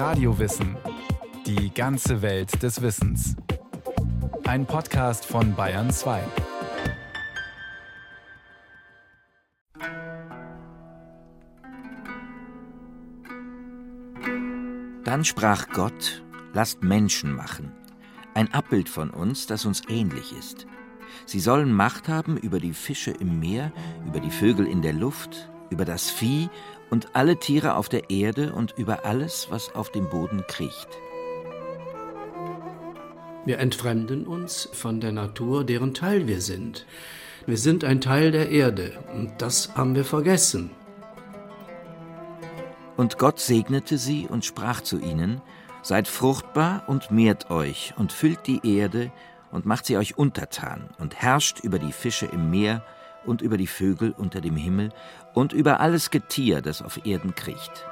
Radiowissen. Die ganze Welt des Wissens. Ein Podcast von Bayern 2. Dann sprach Gott, lasst Menschen machen, ein Abbild von uns, das uns ähnlich ist. Sie sollen Macht haben über die Fische im Meer, über die Vögel in der Luft, über das Vieh und alle Tiere auf der Erde und über alles, was auf dem Boden kriecht. Wir entfremden uns von der Natur, deren Teil wir sind. Wir sind ein Teil der Erde und das haben wir vergessen. Und Gott segnete sie und sprach zu ihnen, Seid fruchtbar und mehrt euch und füllt die Erde und macht sie euch untertan und herrscht über die Fische im Meer und über die Vögel unter dem Himmel und über alles Getier, das auf Erden kriecht.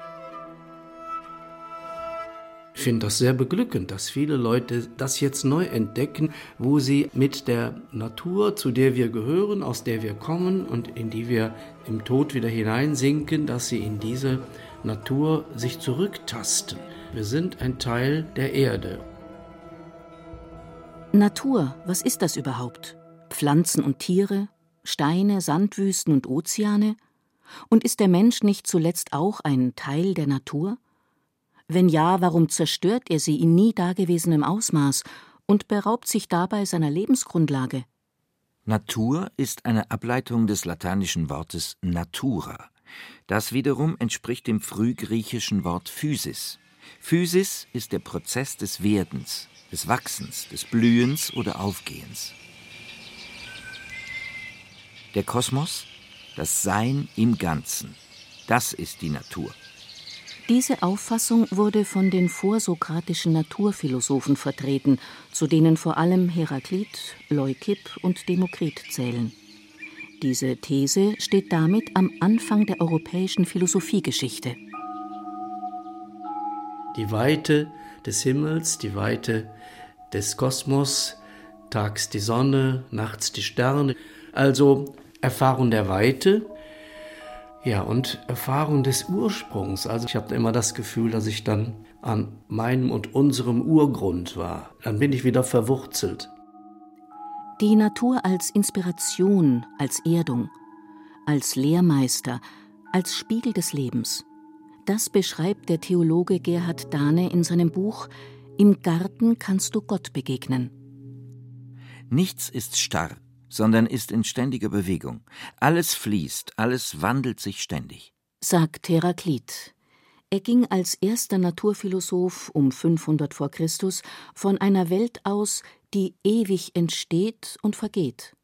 Ich finde das sehr beglückend, dass viele Leute das jetzt neu entdecken, wo sie mit der Natur, zu der wir gehören, aus der wir kommen und in die wir im Tod wieder hineinsinken, dass sie in diese Natur sich zurücktasten. Wir sind ein Teil der Erde. Natur, was ist das überhaupt? Pflanzen und Tiere, Steine, Sandwüsten und Ozeane? Und ist der Mensch nicht zuletzt auch ein Teil der Natur? Wenn ja, warum zerstört er sie in nie dagewesenem Ausmaß und beraubt sich dabei seiner Lebensgrundlage? Natur ist eine Ableitung des lateinischen Wortes natura. Das wiederum entspricht dem frühgriechischen Wort physis. Physis ist der Prozess des Werdens, des Wachsens, des Blühens oder Aufgehens. Der Kosmos, das Sein im Ganzen, das ist die Natur. Diese Auffassung wurde von den vorsokratischen Naturphilosophen vertreten, zu denen vor allem Heraklit, Leukipp und Demokrit zählen. Diese These steht damit am Anfang der europäischen Philosophiegeschichte. Die Weite des Himmels, die Weite des Kosmos, tags die Sonne, nachts die Sterne, also Erfahrung der Weite, ja, und Erfahrung des Ursprungs. Also ich habe immer das Gefühl, dass ich dann an meinem und unserem Urgrund war. Dann bin ich wieder verwurzelt. Die Natur als Inspiration, als Erdung, als Lehrmeister, als Spiegel des Lebens. Das beschreibt der Theologe Gerhard Dahne in seinem Buch Im Garten kannst du Gott begegnen. Nichts ist starr, sondern ist in ständiger Bewegung. Alles fließt, alles wandelt sich ständig. Sagt Heraklit. Er ging als erster Naturphilosoph um 500 v. Chr. von einer Welt aus, die ewig entsteht und vergeht,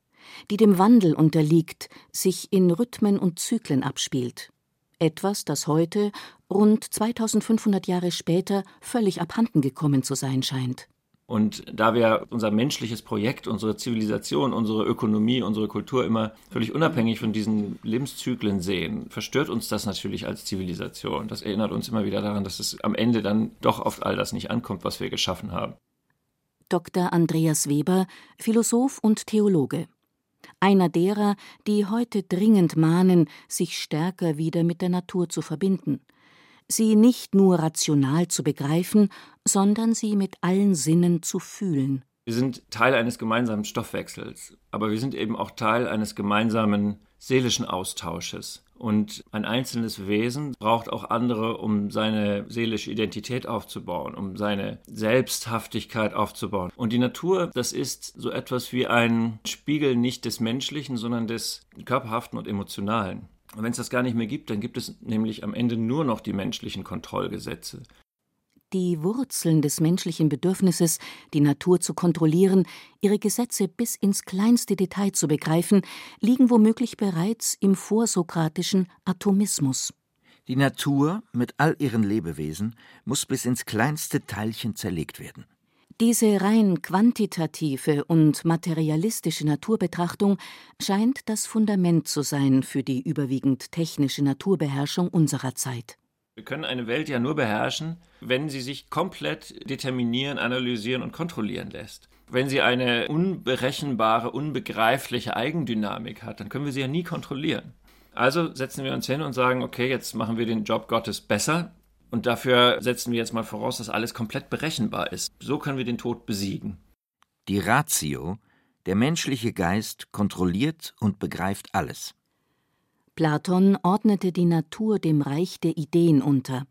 die dem Wandel unterliegt, sich in Rhythmen und Zyklen abspielt. Etwas, das heute, rund 2500 Jahre später, völlig abhanden gekommen zu sein scheint. Und da wir unser menschliches Projekt, unsere Zivilisation, unsere Ökonomie, unsere Kultur immer völlig unabhängig von diesen Lebenszyklen sehen, verstört uns das natürlich als Zivilisation. Das erinnert uns immer wieder daran, dass es am Ende dann doch auf all das nicht ankommt, was wir geschaffen haben. Dr. Andreas Weber, Philosoph und Theologe. Einer derer, die heute dringend mahnen, sich stärker wieder mit der Natur zu verbinden sie nicht nur rational zu begreifen, sondern sie mit allen Sinnen zu fühlen. Wir sind Teil eines gemeinsamen Stoffwechsels, aber wir sind eben auch Teil eines gemeinsamen seelischen Austausches. Und ein einzelnes Wesen braucht auch andere, um seine seelische Identität aufzubauen, um seine Selbsthaftigkeit aufzubauen. Und die Natur, das ist so etwas wie ein Spiegel nicht des Menschlichen, sondern des Körperhaften und Emotionalen. Und wenn es das gar nicht mehr gibt, dann gibt es nämlich am Ende nur noch die menschlichen Kontrollgesetze. Die Wurzeln des menschlichen Bedürfnisses, die Natur zu kontrollieren, ihre Gesetze bis ins kleinste Detail zu begreifen, liegen womöglich bereits im vorsokratischen Atomismus. Die Natur mit all ihren Lebewesen muss bis ins kleinste Teilchen zerlegt werden. Diese rein quantitative und materialistische Naturbetrachtung scheint das Fundament zu sein für die überwiegend technische Naturbeherrschung unserer Zeit. Wir können eine Welt ja nur beherrschen, wenn sie sich komplett determinieren, analysieren und kontrollieren lässt. Wenn sie eine unberechenbare, unbegreifliche Eigendynamik hat, dann können wir sie ja nie kontrollieren. Also setzen wir uns hin und sagen, okay, jetzt machen wir den Job Gottes besser, Und dafür setzen wir jetzt mal voraus, dass alles komplett berechenbar ist. So können wir den Tod besiegen. Die Ratio, der menschliche Geist, kontrolliert und begreift alles. Platon ordnete die Natur dem Reich der Ideen unter.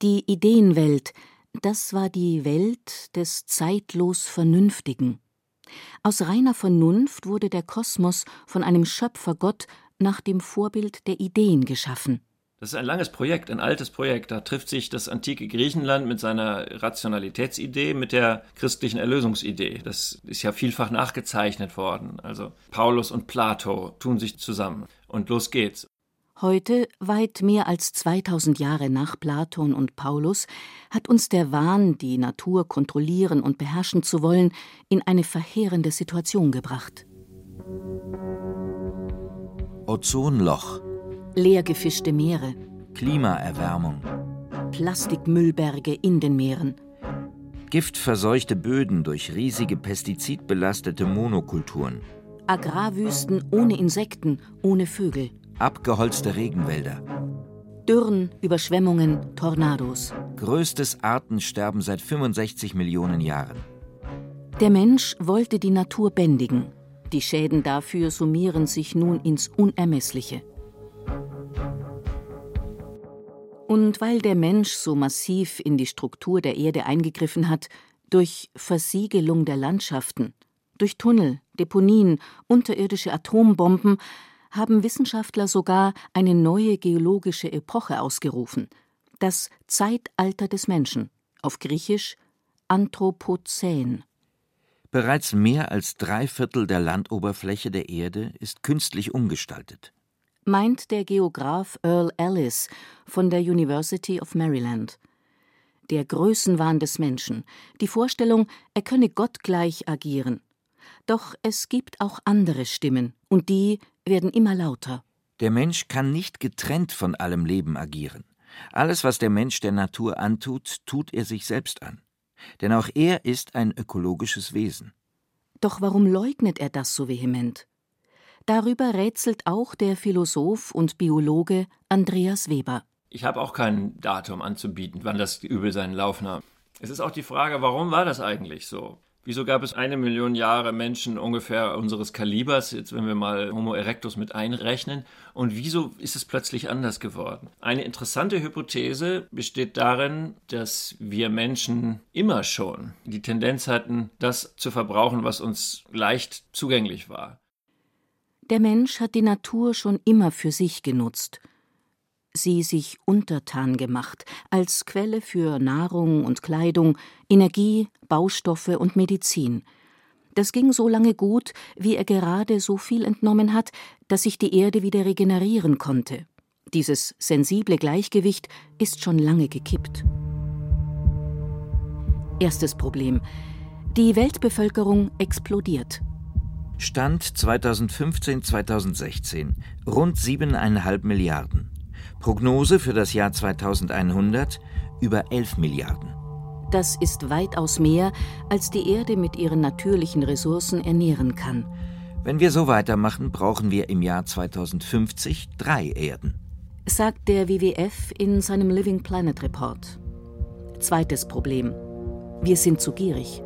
Die Ideenwelt, das war die Welt des zeitlos Vernünftigen. Aus reiner Vernunft wurde der Kosmos von einem Schöpfergott nach dem Vorbild der Ideen geschaffen. Das ist ein langes Projekt, ein altes Projekt. Da trifft sich das antike Griechenland mit seiner Rationalitätsidee mit der christlichen Erlösungsidee. Das ist ja vielfach nachgezeichnet worden. Also Paulus und Plato tun sich zusammen. Und los geht's. Heute, weit mehr als 2000 Jahre nach Platon und Paulus, hat uns der Wahn, die Natur kontrollieren und beherrschen zu wollen, in eine verheerende Situation gebracht. Ozonloch leergefischte Meere, Klimaerwärmung, Plastikmüllberge in den Meeren, giftverseuchte Böden durch riesige pestizidbelastete Monokulturen, Agrarwüsten ohne Insekten, ohne Vögel, abgeholzte Regenwälder, Dürren, Überschwemmungen, Tornados. Größtes Artensterben seit 65 Millionen Jahren. Der Mensch wollte die Natur bändigen. Die Schäden dafür summieren sich nun ins Unermessliche. Und weil der Mensch so massiv in die Struktur der Erde eingegriffen hat, durch Versiegelung der Landschaften, durch Tunnel, Deponien, unterirdische Atombomben, haben Wissenschaftler sogar eine neue geologische Epoche ausgerufen, das Zeitalter des Menschen, auf Griechisch Anthropozän. Bereits mehr als drei Viertel der Landoberfläche der Erde ist künstlich umgestaltet meint der Geograph Earl Ellis von der University of Maryland. Der Größenwahn des Menschen, die Vorstellung, er könne gottgleich agieren. Doch es gibt auch andere Stimmen, und die werden immer lauter. Der Mensch kann nicht getrennt von allem Leben agieren. Alles, was der Mensch der Natur antut, tut er sich selbst an. Denn auch er ist ein ökologisches Wesen. Doch warum leugnet er das so vehement? Darüber rätselt auch der Philosoph und Biologe Andreas Weber. Ich habe auch kein Datum anzubieten, wann das Übel seinen Lauf nahm. Es ist auch die Frage, warum war das eigentlich so? Wieso gab es eine Million Jahre Menschen ungefähr unseres Kalibers, jetzt wenn wir mal Homo erectus mit einrechnen, und wieso ist es plötzlich anders geworden? Eine interessante Hypothese besteht darin, dass wir Menschen immer schon die Tendenz hatten, das zu verbrauchen, was uns leicht zugänglich war. Der Mensch hat die Natur schon immer für sich genutzt, sie sich untertan gemacht, als Quelle für Nahrung und Kleidung, Energie, Baustoffe und Medizin. Das ging so lange gut, wie er gerade so viel entnommen hat, dass sich die Erde wieder regenerieren konnte. Dieses sensible Gleichgewicht ist schon lange gekippt. Erstes Problem. Die Weltbevölkerung explodiert. Stand 2015-2016 rund 7,5 Milliarden. Prognose für das Jahr 2100 über 11 Milliarden. Das ist weitaus mehr, als die Erde mit ihren natürlichen Ressourcen ernähren kann. Wenn wir so weitermachen, brauchen wir im Jahr 2050 drei Erden. Sagt der WWF in seinem Living Planet Report. Zweites Problem. Wir sind zu gierig.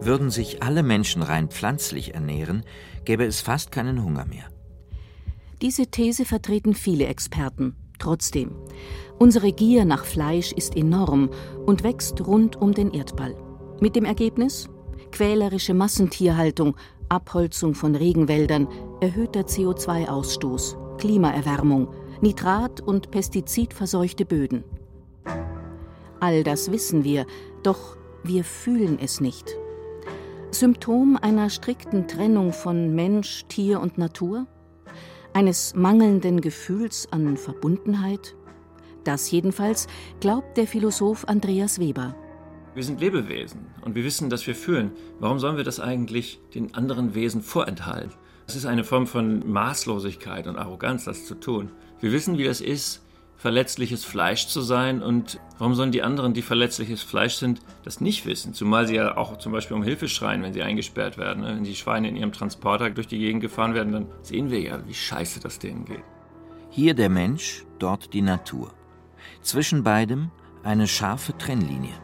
Würden sich alle Menschen rein pflanzlich ernähren, gäbe es fast keinen Hunger mehr. Diese These vertreten viele Experten. Trotzdem, unsere Gier nach Fleisch ist enorm und wächst rund um den Erdball. Mit dem Ergebnis? Quälerische Massentierhaltung, Abholzung von Regenwäldern, erhöhter CO2-Ausstoß, Klimaerwärmung, Nitrat- und Pestizidverseuchte Böden. All das wissen wir, doch wir fühlen es nicht. Symptom einer strikten Trennung von Mensch, Tier und Natur? Eines mangelnden Gefühls an Verbundenheit? Das jedenfalls glaubt der Philosoph Andreas Weber. Wir sind Lebewesen und wir wissen, dass wir fühlen. Warum sollen wir das eigentlich den anderen Wesen vorenthalten? Es ist eine Form von Maßlosigkeit und Arroganz, das zu tun. Wir wissen, wie das ist, verletzliches Fleisch zu sein und warum sollen die anderen, die verletzliches Fleisch sind, das nicht wissen? Zumal sie ja auch zum Beispiel um Hilfe schreien, wenn sie eingesperrt werden. Ne? Wenn die Schweine in ihrem Transporter durch die Gegend gefahren werden, dann sehen wir ja, wie scheiße das denen geht. Hier der Mensch, dort die Natur. Zwischen beidem eine scharfe Trennlinie.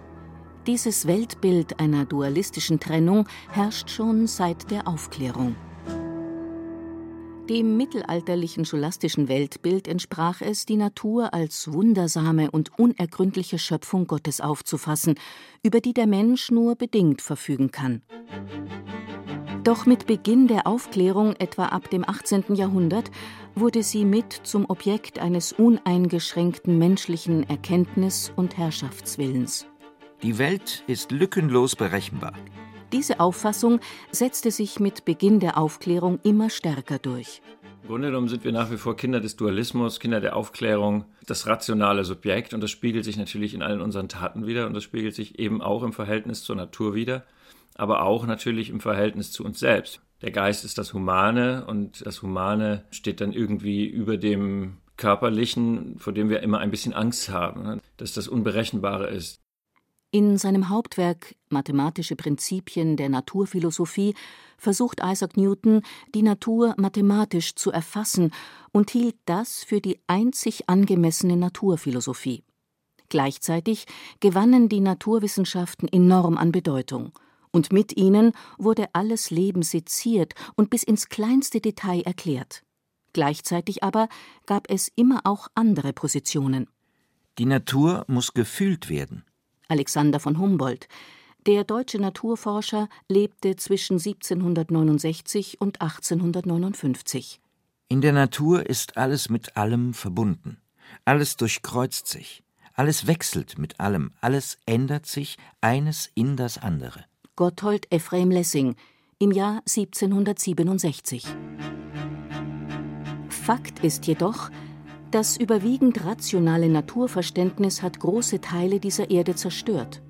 Dieses Weltbild einer dualistischen Trennung herrscht schon seit der Aufklärung. Dem mittelalterlichen scholastischen Weltbild entsprach es, die Natur als wundersame und unergründliche Schöpfung Gottes aufzufassen, über die der Mensch nur bedingt verfügen kann. Doch mit Beginn der Aufklärung etwa ab dem 18. Jahrhundert wurde sie mit zum Objekt eines uneingeschränkten menschlichen Erkenntnis- und Herrschaftswillens. Die Welt ist lückenlos berechenbar. Diese Auffassung setzte sich mit Beginn der Aufklärung immer stärker durch. Im Grunde genommen sind wir nach wie vor Kinder des Dualismus, Kinder der Aufklärung, das rationale Subjekt und das spiegelt sich natürlich in allen unseren Taten wieder und das spiegelt sich eben auch im Verhältnis zur Natur wieder, aber auch natürlich im Verhältnis zu uns selbst. Der Geist ist das Humane und das Humane steht dann irgendwie über dem Körperlichen, vor dem wir immer ein bisschen Angst haben, ne? dass das Unberechenbare ist. In seinem Hauptwerk Mathematische Prinzipien der Naturphilosophie versucht Isaac Newton, die Natur mathematisch zu erfassen und hielt das für die einzig angemessene Naturphilosophie. Gleichzeitig gewannen die Naturwissenschaften enorm an Bedeutung, und mit ihnen wurde alles Leben seziert und bis ins kleinste Detail erklärt. Gleichzeitig aber gab es immer auch andere Positionen. Die Natur muss gefühlt werden. Alexander von Humboldt. Der deutsche Naturforscher lebte zwischen 1769 und 1859. In der Natur ist alles mit allem verbunden. Alles durchkreuzt sich. Alles wechselt mit allem. Alles ändert sich, eines in das andere. Gotthold Ephraim Lessing im Jahr 1767. Fakt ist jedoch, das überwiegend rationale Naturverständnis hat große Teile dieser Erde zerstört.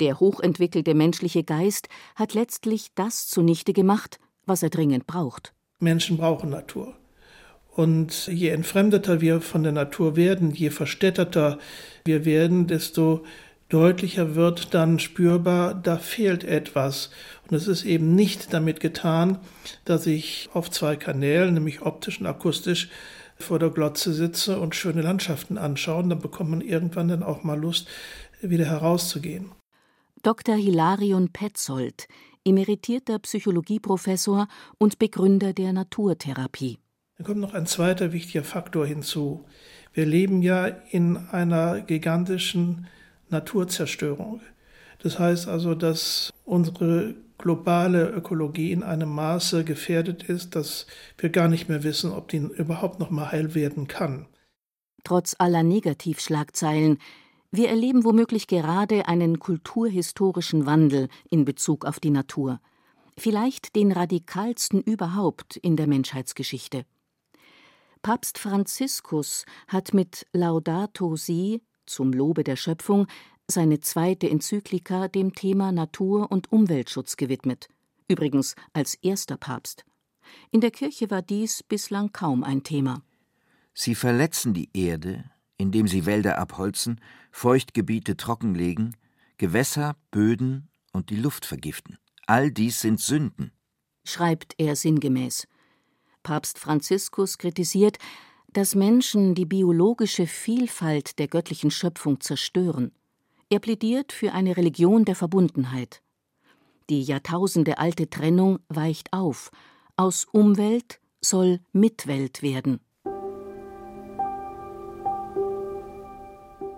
Der hochentwickelte menschliche Geist hat letztlich das zunichte gemacht, was er dringend braucht. Menschen brauchen Natur. Und je entfremdeter wir von der Natur werden, je verstädterter wir werden, desto deutlicher wird dann spürbar, da fehlt etwas. Und es ist eben nicht damit getan, dass ich auf zwei Kanälen, nämlich optisch und akustisch, vor der Glotze sitze und schöne Landschaften anschauen, dann bekommt man irgendwann dann auch mal Lust, wieder herauszugehen. Dr. Hilarion Petzold, emeritierter Psychologieprofessor und Begründer der Naturtherapie. Da kommt noch ein zweiter wichtiger Faktor hinzu. Wir leben ja in einer gigantischen Naturzerstörung. Das heißt also, dass unsere globale Ökologie in einem Maße gefährdet ist, dass wir gar nicht mehr wissen, ob die überhaupt noch mal heil werden kann. Trotz aller Negativschlagzeilen, wir erleben womöglich gerade einen kulturhistorischen Wandel in Bezug auf die Natur, vielleicht den radikalsten überhaupt in der Menschheitsgeschichte. Papst Franziskus hat mit Laudato Si zum Lobe der Schöpfung seine zweite Enzyklika dem Thema Natur- und Umweltschutz gewidmet, übrigens als erster Papst. In der Kirche war dies bislang kaum ein Thema. Sie verletzen die Erde, indem sie Wälder abholzen, Feuchtgebiete trockenlegen, Gewässer, Böden und die Luft vergiften. All dies sind Sünden, schreibt er sinngemäß. Papst Franziskus kritisiert, dass Menschen die biologische Vielfalt der göttlichen Schöpfung zerstören. Er plädiert für eine Religion der Verbundenheit. Die jahrtausendealte Trennung weicht auf. Aus Umwelt soll Mitwelt werden.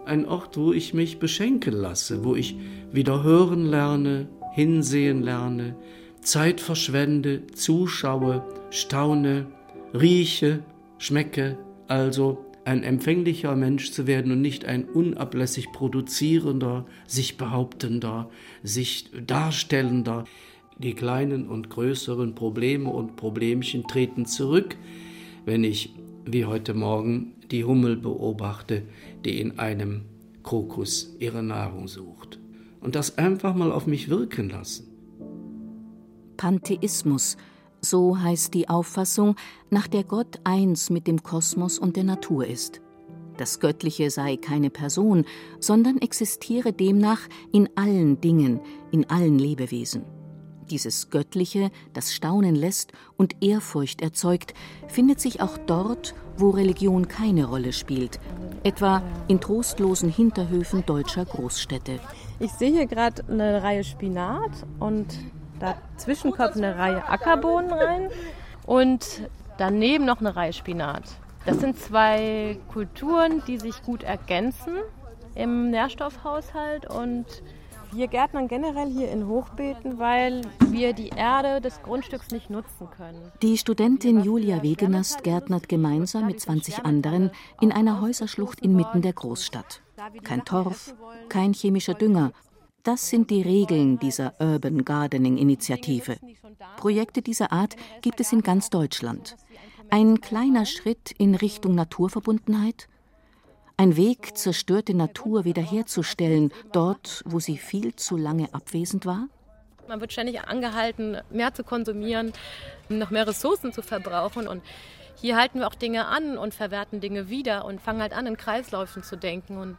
Ein Ort, wo ich mich beschenken lasse, wo ich wieder hören lerne, hinsehen lerne, Zeit verschwende, zuschaue, staune, rieche, schmecke, also ein empfänglicher Mensch zu werden und nicht ein unablässig produzierender, sich behauptender, sich darstellender. Die kleinen und größeren Probleme und Problemchen treten zurück, wenn ich, wie heute Morgen, die Hummel beobachte, die in einem Krokus ihre Nahrung sucht. Und das einfach mal auf mich wirken lassen. Pantheismus so heißt die Auffassung, nach der Gott eins mit dem Kosmos und der Natur ist. Das Göttliche sei keine Person, sondern existiere demnach in allen Dingen, in allen Lebewesen. Dieses Göttliche, das Staunen lässt und Ehrfurcht erzeugt, findet sich auch dort, wo Religion keine Rolle spielt, etwa in trostlosen Hinterhöfen deutscher Großstädte. Ich sehe hier gerade eine Reihe Spinat und dazwischen kommt eine Reihe Ackerbohnen rein und daneben noch eine Reihe Spinat. Das sind zwei Kulturen, die sich gut ergänzen im Nährstoffhaushalt und wir gärtnern generell hier in Hochbeeten, weil wir die Erde des Grundstücks nicht nutzen können. Die Studentin Julia Wegenast gärtnert gemeinsam mit 20 anderen in einer Häuserschlucht inmitten der Großstadt. Kein Torf, kein chemischer Dünger. Das sind die Regeln dieser Urban Gardening Initiative. Projekte dieser Art gibt es in ganz Deutschland. Ein kleiner Schritt in Richtung Naturverbundenheit, ein Weg, zerstörte Natur wiederherzustellen, dort, wo sie viel zu lange abwesend war? Man wird ständig angehalten, mehr zu konsumieren, noch mehr Ressourcen zu verbrauchen. Und hier halten wir auch Dinge an und verwerten Dinge wieder und fangen halt an, in Kreisläufen zu denken. Und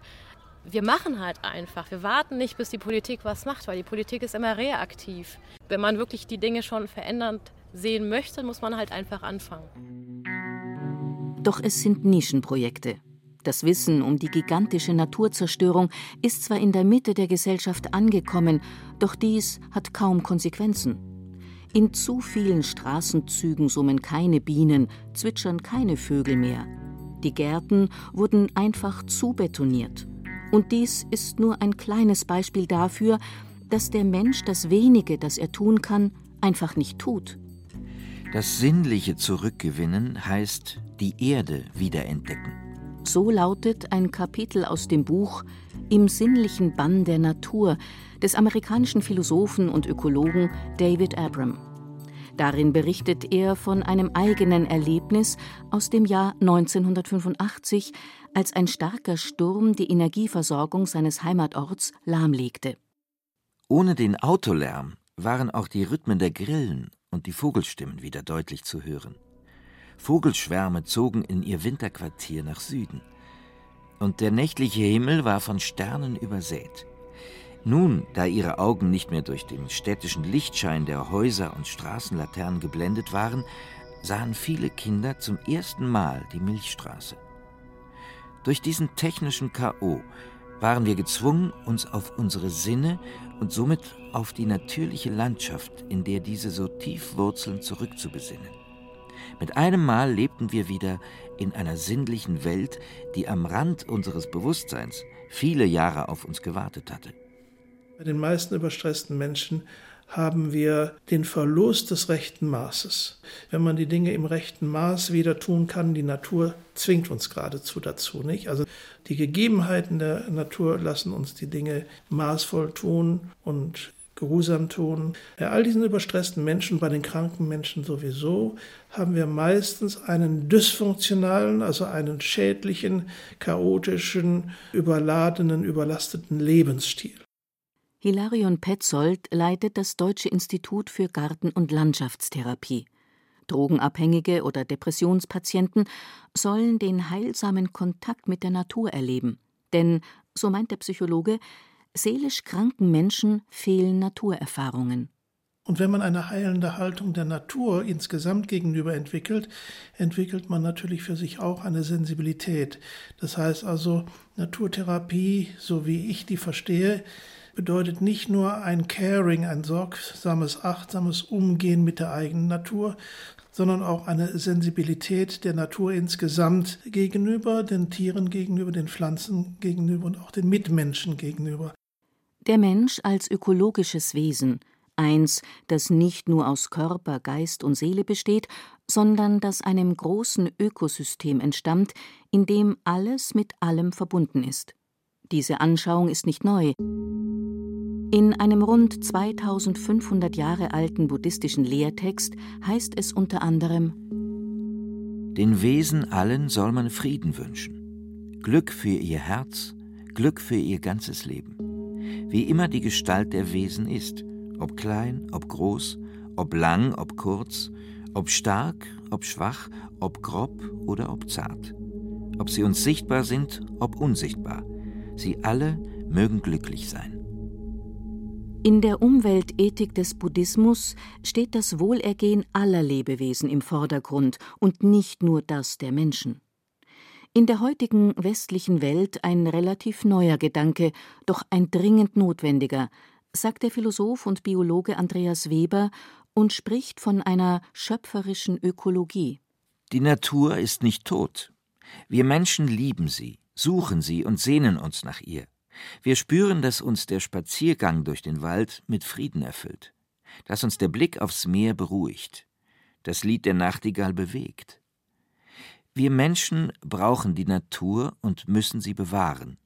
wir machen halt einfach. Wir warten nicht, bis die Politik was macht, weil die Politik ist immer reaktiv. Wenn man wirklich die Dinge schon verändert sehen möchte, muss man halt einfach anfangen. Doch es sind Nischenprojekte. Das Wissen um die gigantische Naturzerstörung ist zwar in der Mitte der Gesellschaft angekommen, doch dies hat kaum Konsequenzen. In zu vielen Straßenzügen summen keine Bienen, zwitschern keine Vögel mehr. Die Gärten wurden einfach zubetoniert. Und dies ist nur ein kleines Beispiel dafür, dass der Mensch das wenige, das er tun kann, einfach nicht tut. Das Sinnliche zurückgewinnen heißt die Erde wiederentdecken. So lautet ein Kapitel aus dem Buch Im sinnlichen Bann der Natur des amerikanischen Philosophen und Ökologen David Abram. Darin berichtet er von einem eigenen Erlebnis aus dem Jahr 1985, als ein starker Sturm die Energieversorgung seines Heimatorts lahmlegte. Ohne den Autolärm waren auch die Rhythmen der Grillen und die Vogelstimmen wieder deutlich zu hören. Vogelschwärme zogen in ihr Winterquartier nach Süden. Und der nächtliche Himmel war von Sternen übersät. Nun, da ihre Augen nicht mehr durch den städtischen Lichtschein der Häuser und Straßenlaternen geblendet waren, sahen viele Kinder zum ersten Mal die Milchstraße. Durch diesen technischen K.O. waren wir gezwungen, uns auf unsere Sinne und somit auf die natürliche Landschaft, in der diese so tief wurzeln, zurückzubesinnen. Mit einem Mal lebten wir wieder in einer sinnlichen Welt, die am Rand unseres Bewusstseins viele Jahre auf uns gewartet hatte. Bei den meisten überstressten Menschen haben wir den Verlust des rechten Maßes. Wenn man die Dinge im rechten Maß wieder tun kann, die Natur zwingt uns geradezu dazu, nicht? Also die Gegebenheiten der Natur lassen uns die Dinge maßvoll tun und geruhsam tun. Bei all diesen überstressten Menschen, bei den kranken Menschen sowieso, haben wir meistens einen dysfunktionalen, also einen schädlichen, chaotischen, überladenen, überlasteten Lebensstil. Hilarion Petzold leitet das Deutsche Institut für Garten- und Landschaftstherapie. Drogenabhängige oder Depressionspatienten sollen den heilsamen Kontakt mit der Natur erleben. Denn, so meint der Psychologe, Seelisch kranken Menschen fehlen Naturerfahrungen. Und wenn man eine heilende Haltung der Natur insgesamt gegenüber entwickelt, entwickelt man natürlich für sich auch eine Sensibilität. Das heißt also, Naturtherapie, so wie ich die verstehe, bedeutet nicht nur ein Caring, ein sorgsames, achtsames Umgehen mit der eigenen Natur, sondern auch eine Sensibilität der Natur insgesamt gegenüber, den Tieren gegenüber, den Pflanzen gegenüber und auch den Mitmenschen gegenüber. Der Mensch als ökologisches Wesen, eins, das nicht nur aus Körper, Geist und Seele besteht, sondern das einem großen Ökosystem entstammt, in dem alles mit allem verbunden ist. Diese Anschauung ist nicht neu. In einem rund 2500 Jahre alten buddhistischen Lehrtext heißt es unter anderem Den Wesen allen soll man Frieden wünschen, Glück für ihr Herz, Glück für ihr ganzes Leben. Wie immer die Gestalt der Wesen ist, ob klein, ob groß, ob lang, ob kurz, ob stark, ob schwach, ob grob oder ob zart, ob sie uns sichtbar sind, ob unsichtbar, sie alle mögen glücklich sein. In der Umweltethik des Buddhismus steht das Wohlergehen aller Lebewesen im Vordergrund und nicht nur das der Menschen. In der heutigen westlichen Welt ein relativ neuer Gedanke, doch ein dringend notwendiger, sagt der Philosoph und Biologe Andreas Weber und spricht von einer schöpferischen Ökologie. Die Natur ist nicht tot. Wir Menschen lieben sie, suchen sie und sehnen uns nach ihr. Wir spüren, dass uns der Spaziergang durch den Wald mit Frieden erfüllt, dass uns der Blick aufs Meer beruhigt, das Lied der Nachtigall bewegt. Wir Menschen brauchen die Natur und müssen sie bewahren.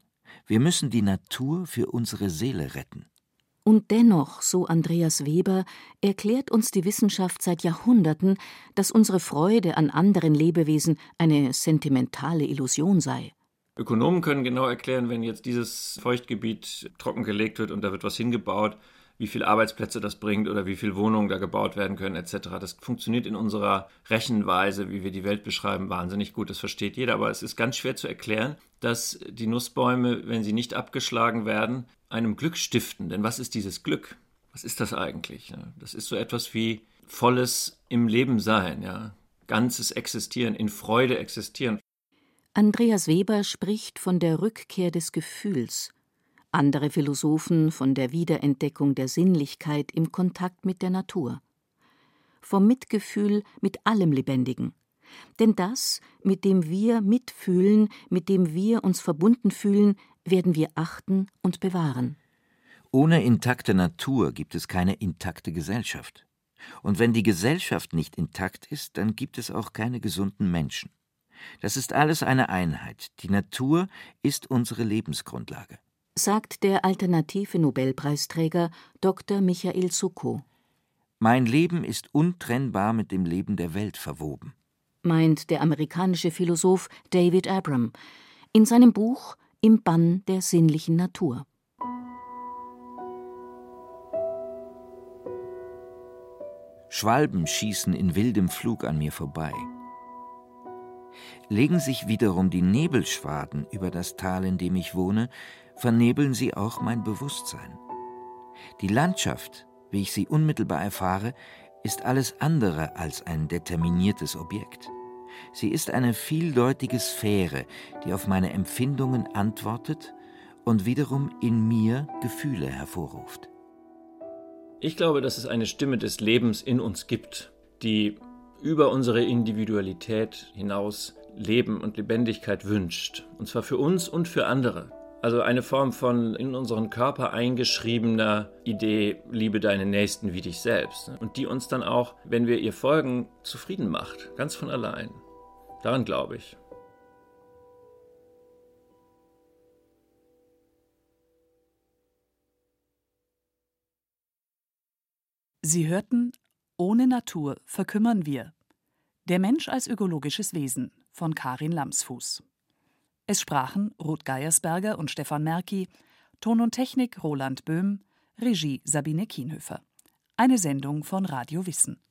Wir müssen die Natur für unsere Seele retten. Und dennoch, so Andreas Weber, erklärt uns die Wissenschaft seit Jahrhunderten, dass unsere Freude an anderen Lebewesen eine sentimentale Illusion sei. Ökonomen können genau erklären, wenn jetzt dieses Feuchtgebiet trockengelegt wird und da wird was hingebaut, wie viele Arbeitsplätze das bringt oder wie viele Wohnungen da gebaut werden können etc. Das funktioniert in unserer Rechenweise, wie wir die Welt beschreiben, wahnsinnig gut. Das versteht jeder, aber es ist ganz schwer zu erklären, dass die Nussbäume, wenn sie nicht abgeschlagen werden, einem Glück stiften. Denn was ist dieses Glück? Was ist das eigentlich? Das ist so etwas wie volles im Leben sein, ja. Ganzes Existieren, in Freude existieren. Andreas Weber spricht von der Rückkehr des Gefühls, andere Philosophen von der Wiederentdeckung der Sinnlichkeit im Kontakt mit der Natur, vom Mitgefühl mit allem Lebendigen. Denn das, mit dem wir mitfühlen, mit dem wir uns verbunden fühlen, werden wir achten und bewahren. Ohne intakte Natur gibt es keine intakte Gesellschaft. Und wenn die Gesellschaft nicht intakt ist, dann gibt es auch keine gesunden Menschen. Das ist alles eine Einheit. Die Natur ist unsere Lebensgrundlage. Sagt der alternative Nobelpreisträger Dr. Michael Suko. Mein Leben ist untrennbar mit dem Leben der Welt verwoben. Meint der amerikanische Philosoph David Abram in seinem Buch Im Bann der sinnlichen Natur. Schwalben schießen in wildem Flug an mir vorbei legen sich wiederum die Nebelschwaden über das Tal, in dem ich wohne, vernebeln sie auch mein Bewusstsein. Die Landschaft, wie ich sie unmittelbar erfahre, ist alles andere als ein determiniertes Objekt. Sie ist eine vieldeutige Sphäre, die auf meine Empfindungen antwortet und wiederum in mir Gefühle hervorruft. Ich glaube, dass es eine Stimme des Lebens in uns gibt, die über unsere Individualität hinaus Leben und Lebendigkeit wünscht. Und zwar für uns und für andere. Also eine Form von in unseren Körper eingeschriebener Idee, liebe deinen Nächsten wie dich selbst. Und die uns dann auch, wenn wir ihr folgen, zufrieden macht. Ganz von allein. Daran glaube ich. Sie hörten Ohne Natur verkümmern wir. Der Mensch als ökologisches Wesen von Karin Lamsfuß. Es sprachen Ruth Geiersberger und Stefan Merki, Ton und Technik Roland Böhm, Regie Sabine Kienhöfer. Eine Sendung von Radio Wissen.